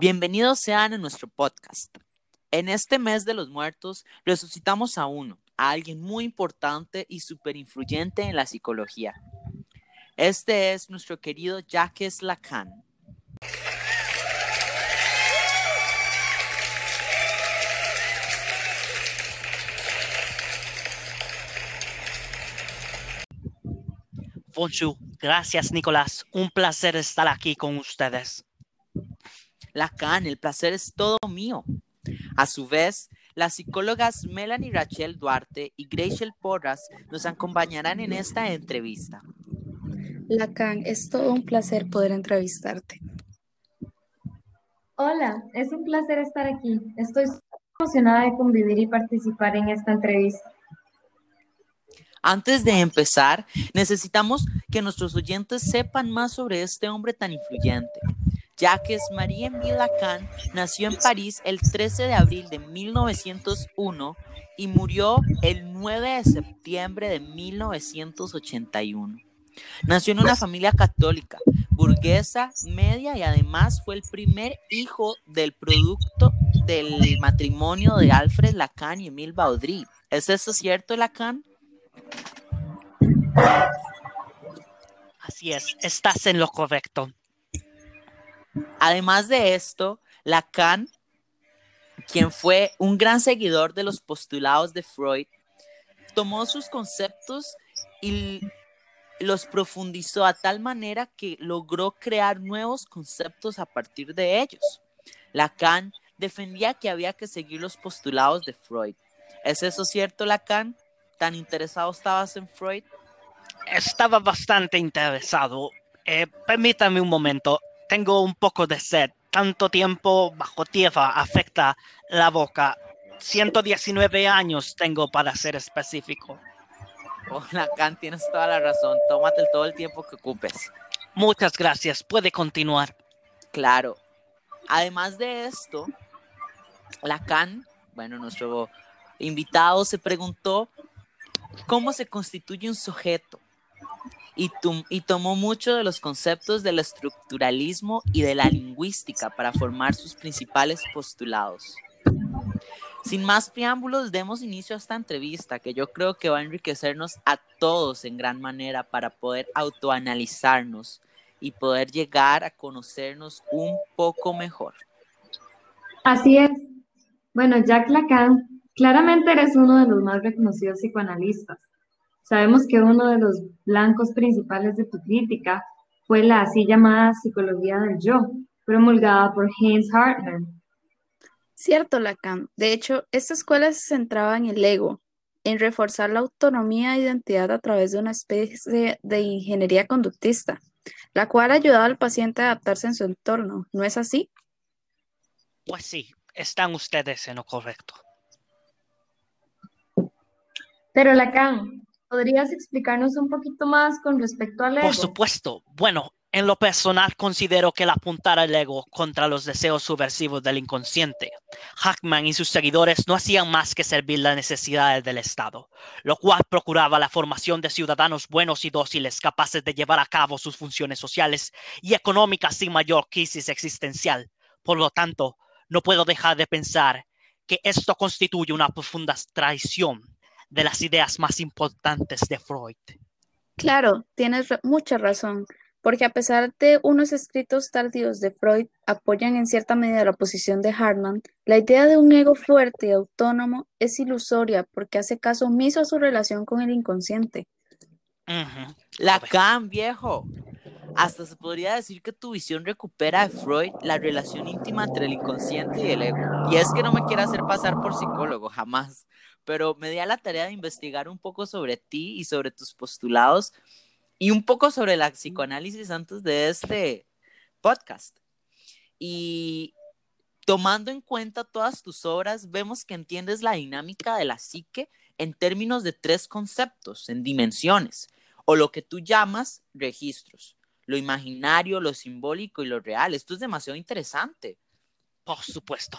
Bienvenidos sean a nuestro podcast. En este mes de los muertos resucitamos a uno, a alguien muy importante y súper influyente en la psicología. Este es nuestro querido Jacques Lacan. Bonjour, gracias Nicolás, un placer estar aquí con ustedes. Lacan, el placer es todo mío. A su vez, las psicólogas Melanie Rachel Duarte y Graciel Porras nos acompañarán en esta entrevista. Lacan, es todo un placer poder entrevistarte. Hola, es un placer estar aquí. Estoy emocionada de convivir y participar en esta entrevista. Antes de empezar, necesitamos que nuestros oyentes sepan más sobre este hombre tan influyente. Jacques Marie-Émile Lacan nació en París el 13 de abril de 1901 y murió el 9 de septiembre de 1981. Nació en una familia católica, burguesa, media y además fue el primer hijo del producto del matrimonio de Alfred Lacan y Emile Baudry. ¿Es eso cierto, Lacan? Así es, estás en lo correcto. Además de esto, Lacan, quien fue un gran seguidor de los postulados de Freud, tomó sus conceptos y los profundizó a tal manera que logró crear nuevos conceptos a partir de ellos. Lacan defendía que había que seguir los postulados de Freud. ¿Es eso cierto, Lacan? ¿Tan interesado estabas en Freud? Estaba bastante interesado. Eh, permítame un momento tengo un poco de sed. Tanto tiempo bajo tierra afecta la boca. 119 años tengo para ser específico. Hola, Can, tienes toda la razón. Tómate todo el tiempo que ocupes. Muchas gracias. Puede continuar. Claro. Además de esto, Lacan, bueno, nuestro invitado se preguntó cómo se constituye un sujeto y, tomó mucho de los conceptos del estructuralismo y de la lingüística para formar sus principales postulados. Sin más preámbulos, demos inicio a esta entrevista que yo creo que va a enriquecernos a todos en gran manera para poder autoanalizarnos y poder llegar a conocernos un poco mejor. Así es. Bueno, Jacques Lacan, claramente eres uno de los más reconocidos psicoanalistas. Sabemos que uno de los blancos principales de tu crítica fue la así llamada psicología del yo, promulgada por Heinz Hartmann. Cierto, Lacan. De hecho, esta escuela se centraba en el ego, en reforzar la autonomía e identidad a través de una especie de ingeniería conductista, la cual ayudaba al paciente a adaptarse en su entorno. ¿No es así? Pues sí, están ustedes en lo correcto. Pero Lacan, ¿Podrías explicarnos un poquito más con respecto al ego? Por supuesto. Bueno, en lo personal considero que el apuntar al ego contra los deseos subversivos del inconsciente, Hackman y sus seguidores no hacían más que servir las necesidades del Estado, lo cual procuraba la formación de ciudadanos buenos y dóciles capaces de llevar a cabo sus funciones sociales y económicas sin mayor crisis existencial. Por lo tanto, no puedo dejar de pensar que esto constituye una profunda traición de las ideas más importantes de Freud. Claro, tienes mucha razón, porque a pesar de unos escritos tardíos de Freud apoyan en cierta medida la posición de Hartmann, la idea de un ego fuerte y autónomo es ilusoria porque hace caso omiso a su relación con el inconsciente. Lacan, viejo. Hasta se podría decir que tu visión recupera de Freud la relación íntima entre el inconsciente y el ego. Y es que no me quiero hacer pasar por psicólogo, jamás pero me di a la tarea de investigar un poco sobre ti y sobre tus postulados y un poco sobre la psicoanálisis antes de este podcast. Y tomando en cuenta todas tus obras, vemos que entiendes la dinámica de la psique en términos de tres conceptos, en dimensiones, o lo que tú llamas registros, lo imaginario, lo simbólico y lo real. Esto es demasiado interesante. Por supuesto.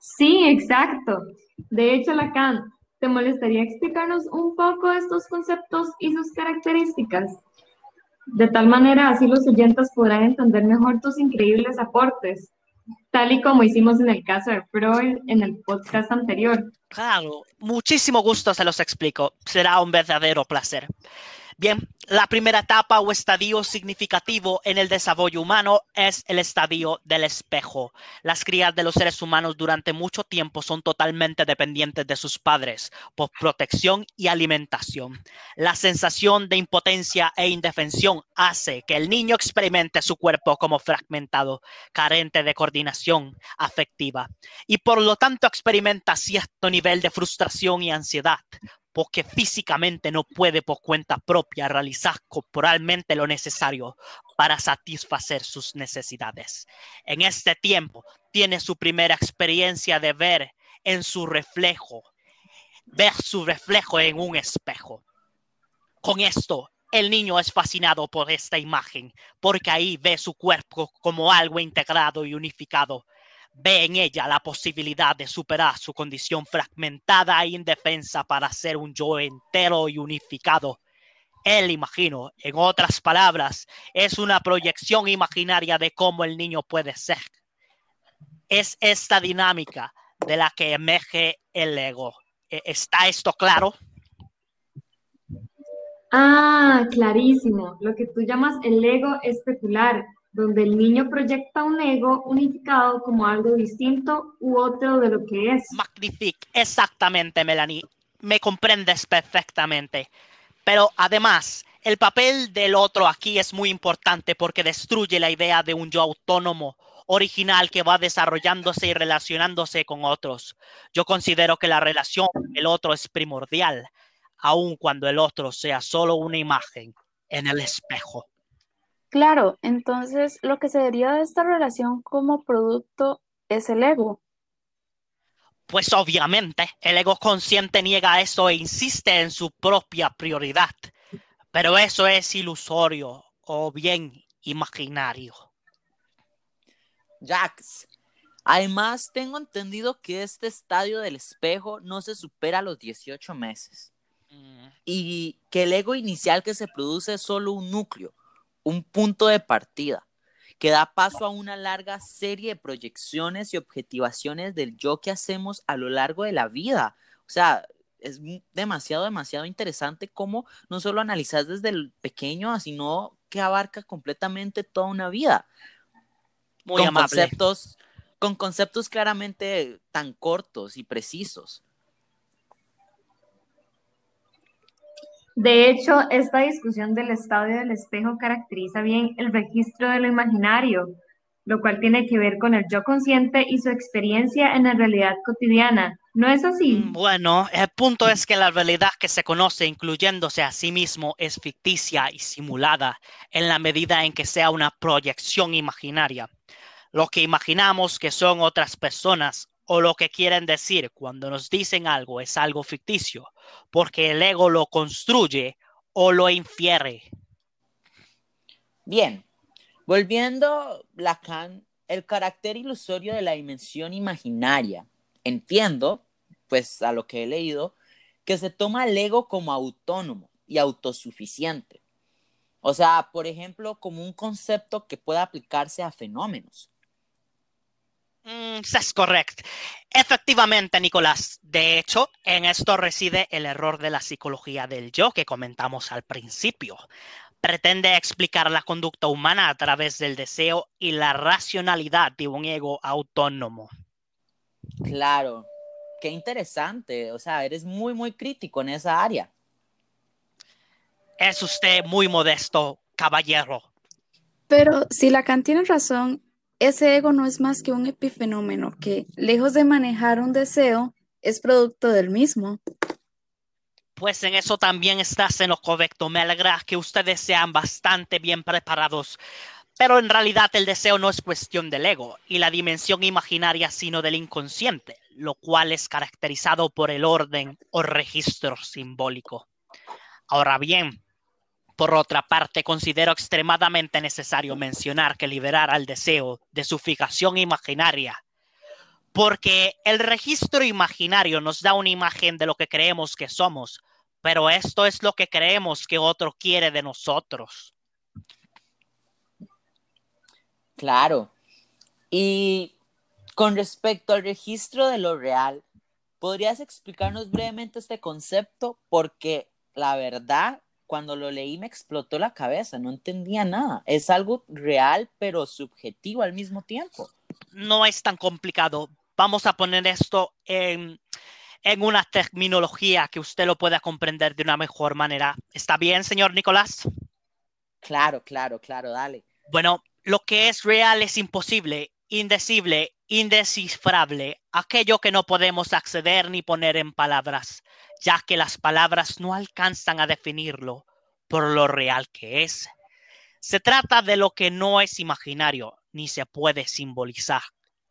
Sí, exacto. De hecho, Lacan, ¿te molestaría explicarnos un poco estos conceptos y sus características? De tal manera, así los oyentes podrán entender mejor tus increíbles aportes. tal y como hicimos en el caso de Freud en el podcast anterior. Claro, muchísimo gusto se los explico. Será un verdadero placer. Bien, la primera etapa o estadio significativo en el desarrollo humano es el estadio del espejo. Las crías de los seres humanos durante mucho tiempo son totalmente dependientes de sus padres por protección y alimentación. La sensación de impotencia e indefensión hace que el niño experimente su cuerpo como fragmentado, carente de coordinación afectiva y por lo tanto experimenta cierto nivel de frustración y ansiedad porque físicamente no puede por cuenta propia realizar corporalmente lo necesario para satisfacer sus necesidades. En este tiempo tiene su primera experiencia de ver en su reflejo, ver su reflejo en un espejo. Con esto, el niño es fascinado por esta imagen, porque ahí ve su cuerpo como algo integrado y unificado ve en ella la posibilidad de superar su condición fragmentada e indefensa para ser un yo entero y unificado. Él, imagino, en otras palabras, es una proyección imaginaria de cómo el niño puede ser. Es esta dinámica de la que emerge el ego. ¿E-, ¿Está esto claro? Ah, clarísimo. Lo que tú llamas el ego especular donde el niño proyecta un ego unificado como algo distinto u otro de lo que es. Magnifique, exactamente, Melanie. Me comprendes perfectamente. Pero además, el papel del otro aquí es muy importante porque destruye la idea de un yo autónomo, original que va desarrollándose y relacionándose con otros. Yo considero que la relación con el otro es primordial, aun cuando el otro sea solo una imagen en el espejo. Claro, entonces lo que se deriva de esta relación como producto es el ego. Pues obviamente, el ego consciente niega eso e insiste en su propia prioridad, pero eso es ilusorio o bien imaginario. Jax, además tengo entendido que este estadio del espejo no se supera a los 18 meses mm. y que el ego inicial que se produce es solo un núcleo un punto de partida que da paso a una larga serie de proyecciones y objetivaciones del yo que hacemos a lo largo de la vida. O sea, es demasiado, demasiado interesante cómo no solo analizas desde el pequeño, sino que abarca completamente toda una vida. Muy con conceptos, con conceptos claramente tan cortos y precisos. De hecho, esta discusión del estadio del espejo caracteriza bien el registro de lo imaginario, lo cual tiene que ver con el yo consciente y su experiencia en la realidad cotidiana. ¿No es así? Mm, bueno, el punto es que la realidad que se conoce, incluyéndose a sí mismo, es ficticia y simulada en la medida en que sea una proyección imaginaria. Lo que imaginamos que son otras personas o lo que quieren decir cuando nos dicen algo es algo ficticio, porque el ego lo construye o lo infiere. Bien, volviendo Lacan, el carácter ilusorio de la dimensión imaginaria. Entiendo, pues a lo que he leído, que se toma el ego como autónomo y autosuficiente. O sea, por ejemplo, como un concepto que pueda aplicarse a fenómenos. Mm, es correcto. Efectivamente, Nicolás. De hecho, en esto reside el error de la psicología del yo que comentamos al principio. Pretende explicar la conducta humana a través del deseo y la racionalidad de un ego autónomo. Claro, qué interesante. O sea, eres muy, muy crítico en esa área. Es usted muy modesto, caballero. Pero si Lacan tiene razón ese ego no es más que un epifenómeno que, lejos de manejar un deseo, es producto del mismo. Pues en eso también estás en lo correcto. Me alegra que ustedes sean bastante bien preparados. Pero en realidad el deseo no es cuestión del ego y la dimensión imaginaria, sino del inconsciente, lo cual es caracterizado por el orden o registro simbólico. Ahora bien, por otra parte, considero extremadamente necesario mencionar que liberar al deseo de su fijación imaginaria, porque el registro imaginario nos da una imagen de lo que creemos que somos, pero esto es lo que creemos que otro quiere de nosotros. Claro. Y Con respecto al registro de lo real, ¿podrías explicarnos brevemente este concepto? Porque la verdad, cuando lo leí me explotó la cabeza, no entendía nada. Es algo real, pero subjetivo al mismo tiempo. No es tan complicado. Vamos a poner esto en, en una terminología que usted lo pueda comprender de una mejor manera. ¿Está bien, señor Nicolás? Claro, claro, claro, dale. Bueno, lo que es real es imposible, indecible, indescifrable, aquello que no podemos acceder ni poner en palabras, ya que las palabras no alcanzan a definirlo por lo real que es. Se trata de lo que no es imaginario ni se puede simbolizar.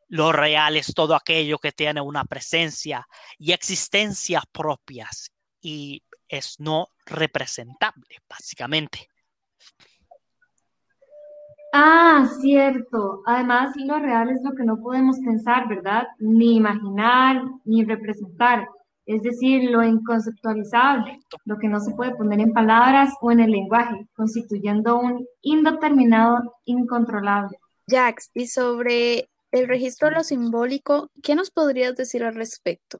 Lo real es todo aquello que tiene una presencia y existencia propias y es no representable, básicamente. Ah, cierto. Además, lo real es lo que no podemos pensar, ¿verdad? Ni imaginar, ni representar. Es decir, lo inconceptualizable, lo que no se puede poner en palabras o en el lenguaje, constituyendo un indeterminado incontrolable. Jax, y sobre el registro de lo simbólico, ¿qué nos podrías decir al respecto?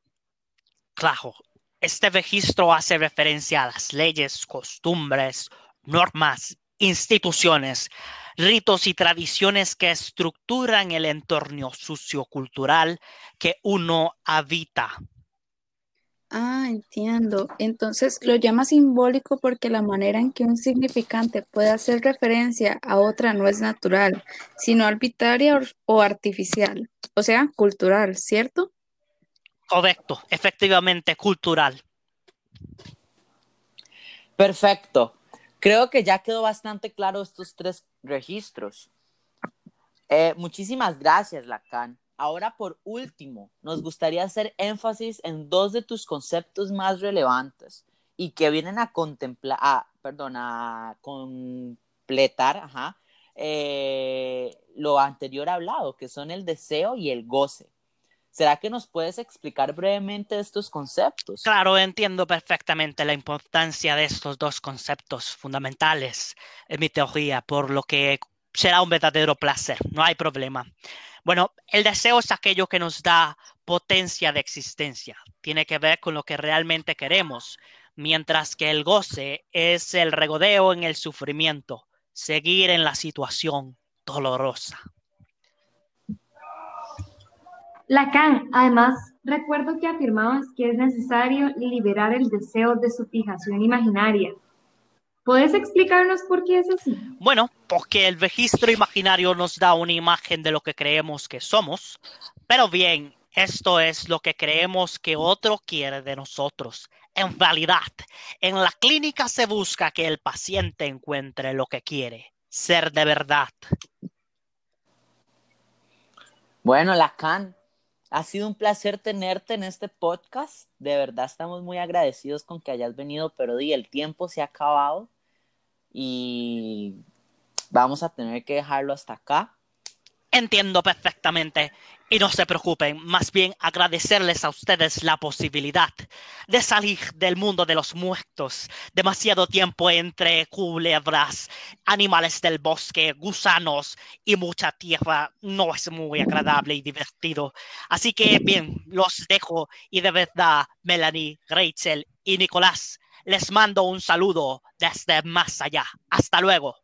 Claro, este registro hace referencia a las leyes, costumbres, normas, instituciones, ritos y tradiciones que estructuran el entorno sociocultural que uno habita. Ah, entiendo. Entonces lo llama simbólico porque la manera en que un significante puede hacer referencia a otra no es natural, sino arbitraria o artificial, o sea, cultural, ¿cierto? Correcto, efectivamente, cultural. Perfecto. Creo que ya quedó bastante claro estos tres registros. Eh, muchísimas gracias, Lacan. Ahora, por último, nos gustaría hacer énfasis en dos de tus conceptos más relevantes y que vienen a contemplar, perdón, a completar ajá, eh, lo anterior hablado, que son el deseo y el goce. ¿Será que nos puedes explicar brevemente estos conceptos? Claro, entiendo perfectamente la importancia de estos dos conceptos fundamentales en mi teoría, por lo que será un verdadero placer, no hay problema. Bueno, el deseo es aquello que nos da potencia de existencia, tiene que ver con lo que realmente queremos, mientras que el goce es el regodeo en el sufrimiento, seguir en la situación dolorosa. Lacan, además, recuerdo que afirmabas que es necesario liberar el deseo de su fijación imaginaria, ¿Puedes explicarnos por qué es así? Bueno, porque el registro imaginario nos da una imagen de lo que creemos que somos, pero bien, esto es lo que creemos que otro quiere de nosotros. En realidad, en la clínica se busca que el paciente encuentre lo que quiere, ser de verdad. Bueno, Lacan, ha sido un placer tenerte en este podcast. De verdad estamos muy agradecidos con que hayas venido, pero di, el tiempo se ha acabado y vamos a tener que dejarlo hasta acá. Entiendo perfectamente y no se preocupen, más bien agradecerles a ustedes la posibilidad de salir del mundo de los muertos. Demasiado tiempo entre culebras, animales del bosque, gusanos y mucha tierra no es muy agradable y divertido. Así que bien, los dejo y de verdad, Melanie, Rachel y Nicolás, les mando un saludo desde más allá. Hasta luego.